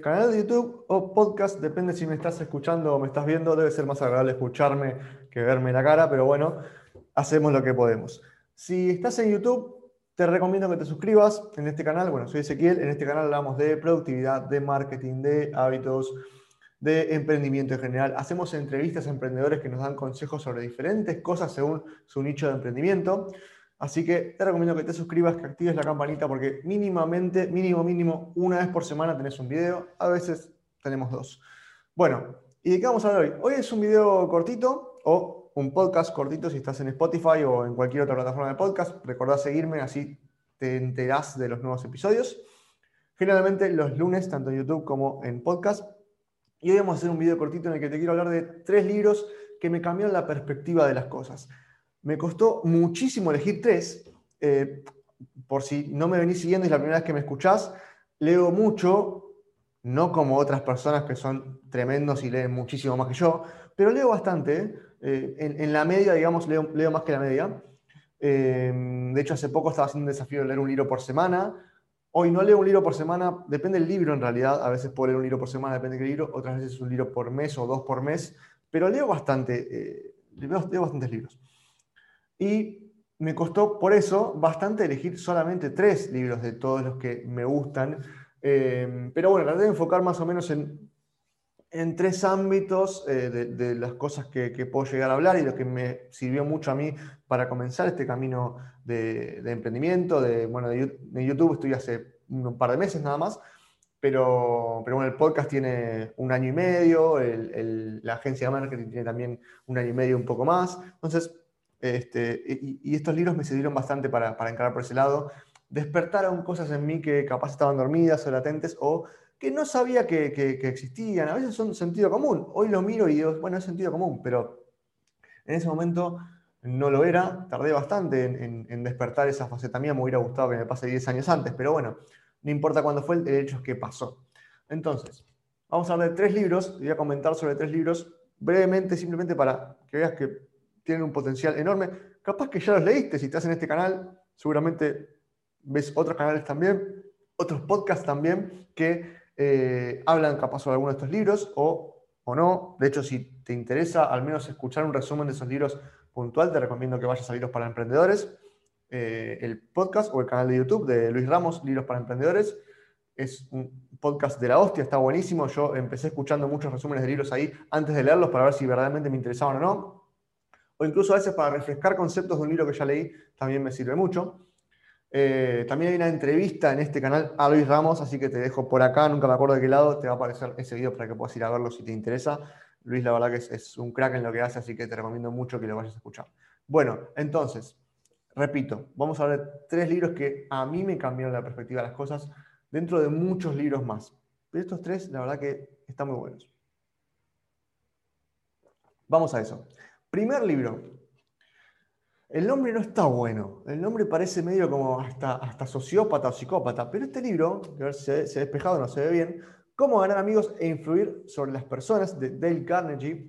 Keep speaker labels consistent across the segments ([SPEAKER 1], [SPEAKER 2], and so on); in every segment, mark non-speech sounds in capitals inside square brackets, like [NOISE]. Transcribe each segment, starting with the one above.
[SPEAKER 1] canal de YouTube o podcast, depende si me estás escuchando o me estás viendo, debe ser más agradable escucharme que verme la cara, pero bueno, hacemos lo que podemos. Si estás en YouTube, te recomiendo que te suscribas en este canal. Bueno, soy Ezequiel, en este canal hablamos de productividad, de marketing, de hábitos, de emprendimiento en general. Hacemos entrevistas a emprendedores que nos dan consejos sobre diferentes cosas según su nicho de emprendimiento. Así que te recomiendo que te suscribas, que actives la campanita, porque mínimamente, mínimo, mínimo, una vez por semana tenés un video. A veces tenemos dos. Bueno, ¿y de qué vamos a hablar hoy? Hoy es un video cortito o un podcast cortito si estás en Spotify o en cualquier otra plataforma de podcast. Recordá seguirme, así te enterás de los nuevos episodios. Generalmente los lunes, tanto en YouTube como en podcast. Y hoy vamos a hacer un video cortito en el que te quiero hablar de tres libros que me cambiaron la perspectiva de las cosas. Me costó muchísimo elegir tres. Eh, por si no me venís siguiendo y es la primera vez que me escuchás, leo mucho, no como otras personas que son tremendos y leen muchísimo más que yo, pero leo bastante. Eh, en, la media, digamos, leo, más que la media. Eh, de hecho, hace poco estaba haciendo un desafío de leer un libro por semana. Hoy no leo un libro por semana, depende del libro en realidad. A veces puedo leer un libro por semana, depende del libro. Otras veces un libro por mes o dos por mes. Pero leo bastante, leo, leo bastantes libros. Y me costó por eso bastante elegir solamente tres libros de todos los que me gustan. Eh, pero bueno, traté de enfocar más o menos en, en tres ámbitos eh, de, las cosas que, puedo llegar a hablar y lo que me sirvió mucho a mí para comenzar este camino de, emprendimiento. De, bueno, de, YouTube estoy hace un par de meses nada más, pero, pero bueno, el podcast tiene un año y medio, la agencia de marketing tiene también un año y medio, un poco más. Entonces, este, y, estos libros me sirvieron bastante para, para encarar por ese lado. Despertaron cosas en mí que capaz estaban dormidas o latentes o que no sabía que, existían. A veces son sentido común. Hoy lo miro y digo, bueno, es sentido común, pero en ese momento no lo era. Tardé bastante en, en, despertar esa faceta mía. Me hubiera gustado que me pase 10 años antes, pero bueno, no importa cuándo fue, el hecho es que pasó. Entonces, vamos a hablar de tres libros. Voy a comentar sobre tres libros brevemente, simplemente para que veas que tienen un potencial enorme. Capaz que ya los leíste, si estás en este canal, seguramente ves otros canales también, otros podcasts también que eh, hablan capaz sobre alguno de estos libros o, o no. De hecho, si te interesa al menos escuchar un resumen de esos libros puntual, te recomiendo que vayas a Libros para Emprendedores, eh, el podcast o el canal de YouTube de Luis Ramos, Libros para Emprendedores. Es un podcast de la hostia, está buenísimo. Yo empecé escuchando muchos resúmenes de libros ahí antes de leerlos para ver si verdaderamente me interesaban o no incluso a veces para refrescar conceptos de un libro que ya leí, también me sirve mucho. Eh, también hay una entrevista en este canal a Luis Ramos, así que te dejo por acá, nunca me acuerdo de qué lado, te va a aparecer ese video para que puedas ir a verlo si te interesa. Luis, la verdad que es, un crack en lo que hace, así que te recomiendo mucho que lo vayas a escuchar. Bueno, entonces, repito, vamos a ver tres libros que a mí me cambiaron la perspectiva de las cosas dentro de muchos libros más. Pero estos tres, la verdad que están muy buenos. Vamos a eso. Primer libro. El nombre no está bueno. El nombre parece medio como hasta, hasta sociópata o psicópata. Pero este libro, a ver si se, ha despejado, no se ve bien. Cómo ganar amigos e influir sobre las personas, de Dale Carnegie.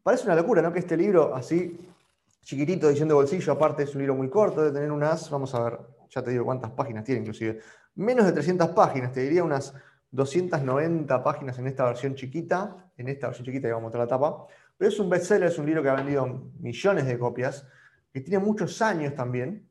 [SPEAKER 1] Parece una locura, ¿no? Que este libro, así, chiquitito, edición de bolsillo, aparte es un libro muy corto, de tener unas, vamos a ver, ya te digo cuántas páginas tiene inclusive. Menos de 300 páginas, te diría unas 290 páginas en esta versión chiquita. En esta versión chiquita, y vamos a mostrar la tapa pero es un bestseller, es un libro que ha vendido millones de copias, que tiene muchos años también.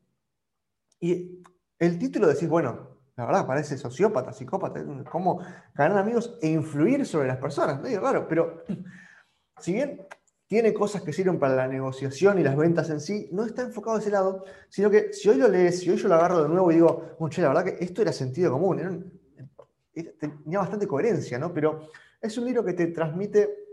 [SPEAKER 1] Y el título decís, bueno, la verdad parece sociópata, psicópata, cómo ganar amigos e influir sobre las personas, medio raro, pero [CLEARS THROAT] si bien tiene cosas que sirven para la negociación y las ventas en sí, no está enfocado a ese lado, sino que si hoy lo lees, si hoy yo lo agarro de nuevo y digo, la verdad que esto era sentido común, tenía bastante coherencia, ¿no? Pero es un libro que te transmite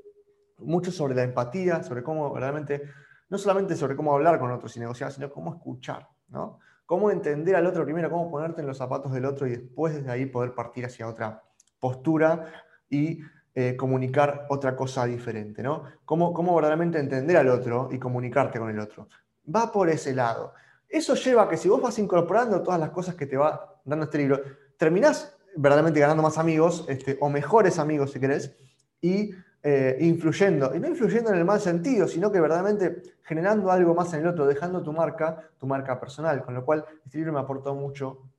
[SPEAKER 1] mucho sobre la empatía, sobre cómo realmente, no solamente sobre cómo hablar con otros y negociar, sino cómo escuchar, ¿no? Cómo entender al otro primero, cómo ponerte en los zapatos del otro y después desde ahí poder partir hacia otra postura y eh, comunicar otra cosa diferente, ¿no? Cómo, cómo verdaderamente entender al otro y comunicarte con el otro. Va por ese lado. Eso lleva a que si vos vas incorporando todas las cosas que te va dando este libro, terminás verdaderamente ganando más amigos, este, o mejores amigos si querés, y eh, influyendo, y no influyendo en el mal sentido, sino que verdaderamente generando algo más en el otro, dejando tu marca, tu marca personal, con lo cual este libro me aportó mucho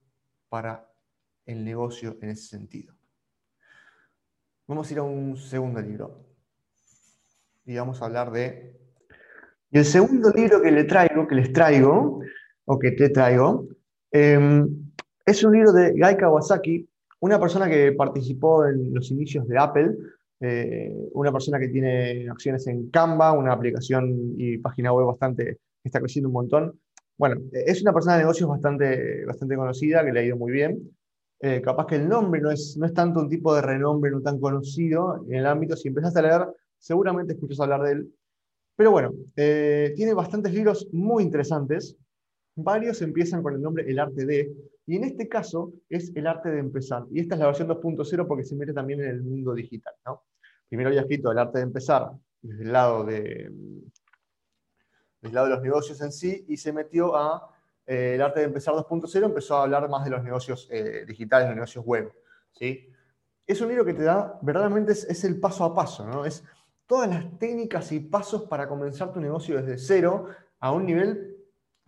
[SPEAKER 1] para el negocio en ese sentido. vamos a ir a un segundo libro. Y vamos a hablar de... Y el segundo libro que le traigo, que les traigo, o que te traigo, em, es un libro de Guy Kawasaki, una persona que participó en los inicios de Apple, eh, una persona que tiene acciones en Canva, una aplicación y página web bastante que está creciendo un montón. Bueno, es una persona de negocios bastante, bastante conocida, que le ha ido muy bien. Eh, capaz que el nombre no es, no es tanto un tipo de renombre no tan conocido en el ámbito. Si empezaste a leer, seguramente escuchas hablar de él. Pero bueno, eh, tiene bastantes libros muy interesantes. Varios empiezan con el nombre El arte de, y en este caso es el arte de empezar. Y esta es la versión 2.0 porque se mete también en el mundo digital. ¿no? Primero había escrito el arte de empezar desde el lado de, desde lado de los negocios en sí y se metió a eh, el arte de empezar 2.0, empezó a hablar más de los negocios eh, digitales, los negocios web. ¿sí? Es un libro que te da, verdaderamente es, es, el paso a paso, ¿no? es todas las técnicas y pasos para comenzar tu negocio desde cero a un nivel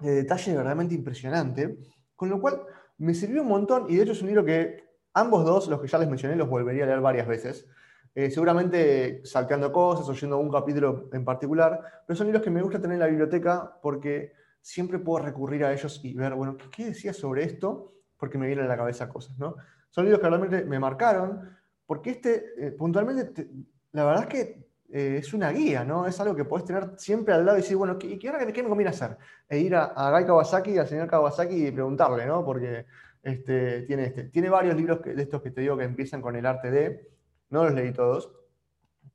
[SPEAKER 1] de detalle verdaderamente impresionante, con lo cual me sirvió un montón y de hecho es un libro que ambos dos, los que ya les mencioné, los volvería a leer varias veces. Eh, seguramente salteando cosas, oyendo un capítulo en particular, pero son libros que me gusta tener en la biblioteca porque siempre puedo recurrir a ellos y ver, bueno, ¿qué, decía sobre esto? Porque me vienen a la cabeza cosas, ¿no? Son libros que realmente me marcaron, porque este, eh, puntualmente, la verdad es que eh, es una guía, ¿no? Es algo que podés tener siempre al lado y decir, bueno, ¿qué, qué, qué me conviene hacer? E ir a, a Guy Kawasaki, al señor Kawasaki y preguntarle, ¿no? Porque este, tiene, este, tiene varios libros de estos que te digo que empiezan con el arte de, no los leí todos,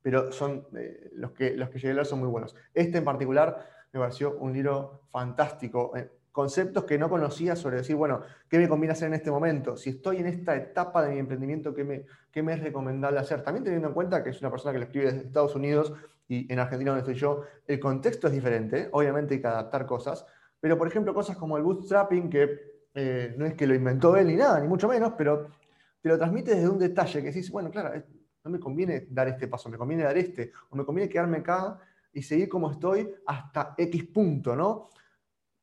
[SPEAKER 1] pero son eh, los, que, los que llegué a leer son muy buenos. Este en particular me pareció un libro fantástico. Eh, conceptos que no conocía sobre decir, bueno, ¿qué me conviene hacer en este momento? Si estoy en esta etapa de mi emprendimiento, ¿qué me, qué me es recomendable hacer? También teniendo en cuenta que es una persona que lo escribe desde Estados Unidos y en Argentina donde estoy yo, el contexto es diferente, obviamente hay que adaptar cosas, pero por ejemplo cosas como el bootstrapping, que eh, no es que lo inventó él ni nada, ni mucho menos, pero te lo transmite desde un detalle que decís, bueno, claro, no me conviene dar este paso, me conviene dar este, o me conviene quedarme acá y seguir como estoy hasta X punto, ¿no?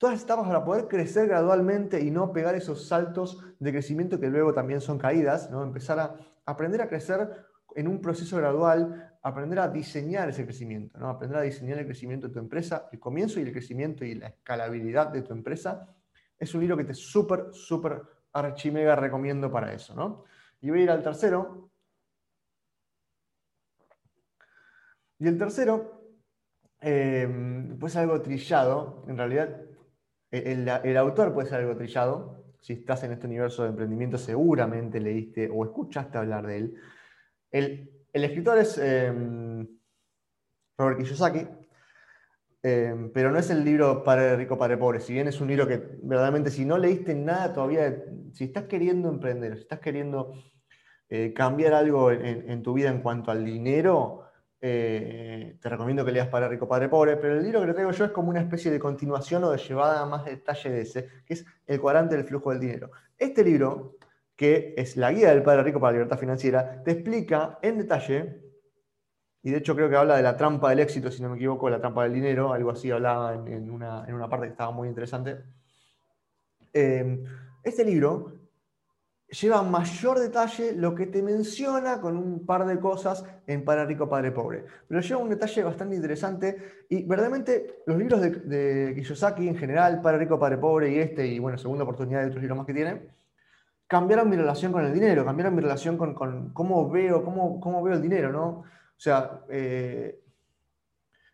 [SPEAKER 1] Todas las etapas para poder crecer gradualmente y no pegar esos saltos de crecimiento que luego también son caídas, ¿no? Empezar a aprender a crecer en un proceso gradual, aprender a diseñar ese crecimiento, ¿no? Aprender a diseñar el crecimiento de tu empresa, el comienzo y el crecimiento y la escalabilidad de tu empresa. Es un libro que te súper, súper archimega recomiendo para eso, ¿no? Y voy a ir al tercero. Y el tercero, eh, pues algo trillado, en realidad el, autor puede ser algo trillado. Si estás en este universo de emprendimiento, seguramente leíste o escuchaste hablar de él. El, escritor es em, Robert Kiyosaki, em, pero no es el libro Padre Rico, Padre Pobre. Si bien es un libro que verdaderamente, si no leíste nada todavía, si estás queriendo emprender, si estás queriendo eh, cambiar algo en, tu vida en cuanto al dinero, eh, te recomiendo que leas Padre Rico, Padre Pobre, pero el libro que te traigo yo es como una especie de continuación o de llevada a más detalle de ese, que es El cuadrante del flujo del dinero. Este libro, que es la guía del Padre Rico para la libertad financiera, te explica en detalle, y de hecho creo que habla de la trampa del éxito, si no me equivoco, la trampa del dinero, algo así hablaba en, una, en una, parte que estaba muy interesante. Eh, este libro lleva mayor detalle lo que te menciona con un par de cosas en Padre Rico, Padre Pobre. Pero lleva un detalle bastante interesante y verdaderamente los libros de, Kiyosaki en general, Padre Rico, Padre Pobre y este, y bueno, segunda oportunidad de otros libros más que tiene, cambiaron mi relación con el dinero, cambiaron mi relación con, cómo, veo, cómo, cómo, veo el dinero, ¿no? O sea, eh,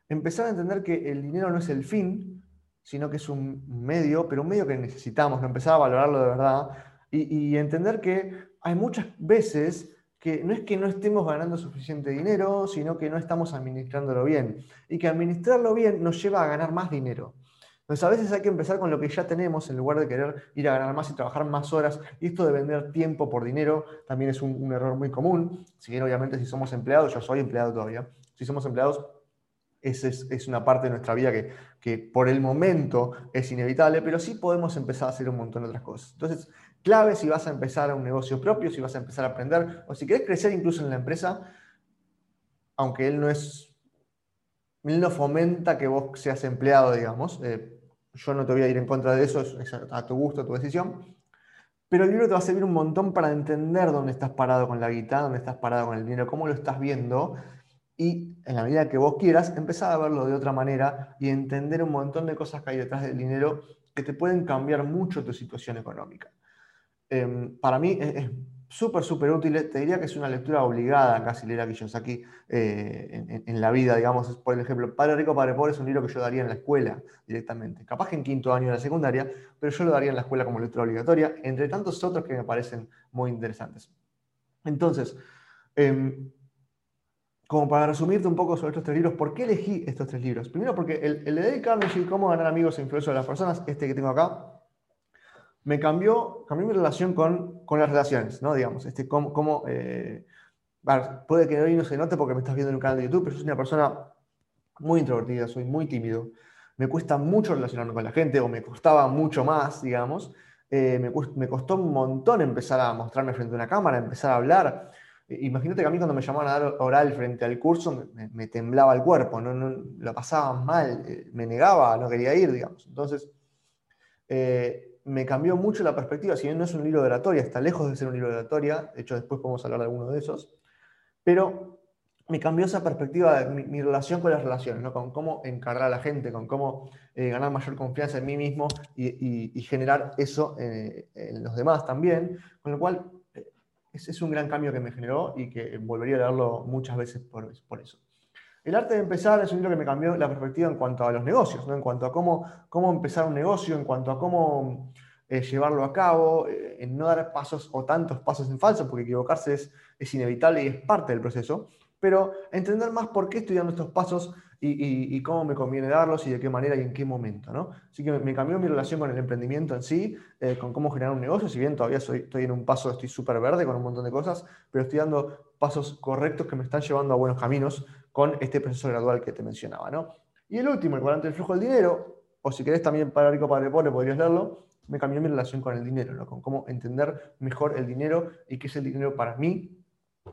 [SPEAKER 1] empezar a entender que el dinero no es el fin, sino que es un medio, pero un medio que necesitamos, ¿no? empezar a valorarlo de verdad y, entender que hay muchas veces que no es que no estemos ganando suficiente dinero, sino que no estamos administrándolo bien. Y que administrarlo bien nos lleva a ganar más dinero. Entonces a veces hay que empezar con lo que ya tenemos en lugar de querer ir a ganar más y trabajar más horas. Y esto de vender tiempo por dinero también es un, error muy común. Si bien obviamente si somos empleados, yo soy empleado todavía, si somos empleados esa es, es, una parte de nuestra vida que, que, por el momento es inevitable, pero sí podemos empezar a hacer un montón de otras cosas. Entonces, clave si vas a empezar un negocio propio, si vas a empezar a aprender, o si quieres crecer incluso en la empresa, aunque él no es, él no fomenta que vos seas empleado, digamos. Eh, yo no te voy a ir en contra de eso, es a tu gusto, a tu decisión. pero el libro te va a servir un montón para entender dónde estás parado con la guitarra, dónde estás parado con el dinero, cómo lo estás viendo. Y en la medida que vos quieras, empezar a verlo de otra manera y entender un montón de cosas que hay detrás del dinero que te pueden cambiar mucho tu situación económica. Em, para mí es, súper, súper útil. Te diría que es una lectura obligada casi leer a Kiyosaki eh, en, la vida, digamos. Por ejemplo, Padre Rico, Padre Pobre es un libro que yo daría en la escuela directamente. Capaz que en quinto año de la secundaria, pero yo lo daría en la escuela como lectura obligatoria, entre tantos otros que me parecen muy interesantes. Entonces, em, como para resumirte un poco sobre estos tres libros, ¿por qué elegí estos tres libros? Primero porque el, el de Dale Carnegie, Cómo ganar amigos e influir a las personas, este que tengo acá, me cambió, cambió mi relación con, con las relaciones, ¿no? Digamos, este, cómo, eh, puede que hoy no se note porque me estás viendo en un canal de YouTube, pero yo soy una persona muy introvertida, soy muy tímido, me cuesta mucho relacionarme con la gente, o me costaba mucho más, digamos, eh, me, me, costó un montón empezar a mostrarme frente a una cámara, empezar a hablar. Imagínate que a mí cuando me llamaban a dar oral frente al curso me, temblaba el cuerpo, no, no, lo pasaba mal, eh, me negaba, no quería ir, digamos. Entonces, me cambió mucho la perspectiva, si bien no es un libro de oratoria, está lejos de ser un libro de oratoria, de hecho después podemos hablar de alguno de esos, pero me cambió esa perspectiva, de mi, relación con las relaciones, ¿no? con cómo encargar a la gente, con cómo eh, ganar mayor confianza en mí mismo y, generar eso eh, en los demás también, con lo cual ese es un gran cambio que me generó y que volvería a leerlo muchas veces por, por eso. El arte de empezar es un libro que me cambió la perspectiva en cuanto a los negocios, ¿no? en cuanto a cómo, cómo empezar un negocio, en cuanto a cómo eh, llevarlo a cabo, eh, en no dar pasos o tantos pasos en falso, porque equivocarse es, es, inevitable y es parte del proceso, pero entender más por qué estoy dando estos pasos y, cómo me conviene darlos y de qué manera y en qué momento. ¿no? Así que me, cambió mi relación con el emprendimiento en sí, eh, con cómo generar un negocio, si bien todavía soy, estoy en un paso, estoy súper verde con un montón de cosas, pero estoy dando pasos correctos que me están llevando a buenos caminos con este proceso gradual que te mencionaba. ¿no? Y el último, el cuadrante del flujo del dinero, o si querés también para rico, para pobre, podrías leerlo, me cambió mi relación con el dinero, ¿no? con cómo entender mejor el dinero y qué es el dinero para mí,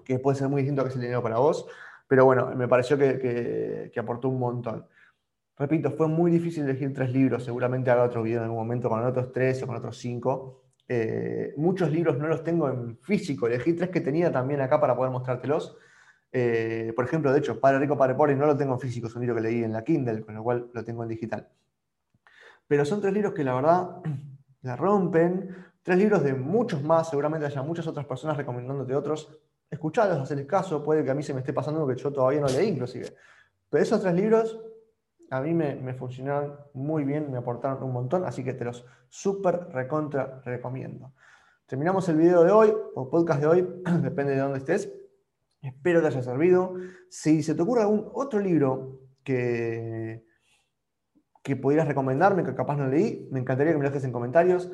[SPEAKER 1] que puede ser muy distinto a qué es el dinero para vos, pero bueno, me pareció que, aportó un montón. Repito, fue muy difícil elegir tres libros, seguramente haga otro video en algún momento con otros tres o con otros cinco. Eh, muchos libros no los tengo en físico, elegí tres que tenía también acá para poder mostrártelos. Eh, por ejemplo, de hecho, Padre Rico, Padre Pobre no lo tengo en físico, es un libro que leí en la Kindle, con lo cual lo tengo en digital. Pero son tres libros que la verdad [CLEARS THROAT] la rompen. Tres libros de muchos más, seguramente haya muchas otras personas recomendándote otros. Escuchalos, hacerles caso, puede que a mí se me esté pasando algo que yo todavía no leí inclusive. Pero esos tres libros a mí me, me funcionaron muy bien, me aportaron un montón, así que te los súper recontra recomiendo. Terminamos el video de hoy, o podcast de hoy, [CLEARS THROAT] depende de dónde estés. Espero te haya servido. Si se te ocurre algún otro libro que, que pudieras recomendarme, que capaz no leí, me encantaría que me lo dejes en comentarios.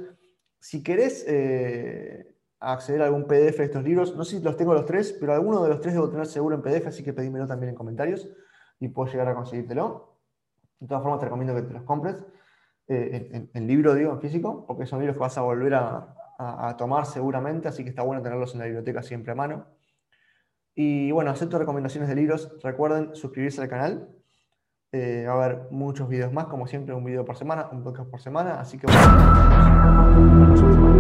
[SPEAKER 1] Si querés eh, acceder a algún PDF de estos libros, no sé si los tengo los tres, pero alguno de los tres debo tener seguro en PDF, así que pedímelo también en comentarios y puedo llegar a conseguírtelo. De todas formas, te recomiendo que te los compres eh, en, libro, digo, en físico, porque son libros que vas a volver a, tomar seguramente, así que está bueno tenerlos en la biblioteca siempre a mano. Y bueno, acepto recomendaciones de libros. Recuerden suscribirse al canal. Eh, va a haber muchos videos más, como siempre, un video por semana, un podcast por semana. Así que bueno.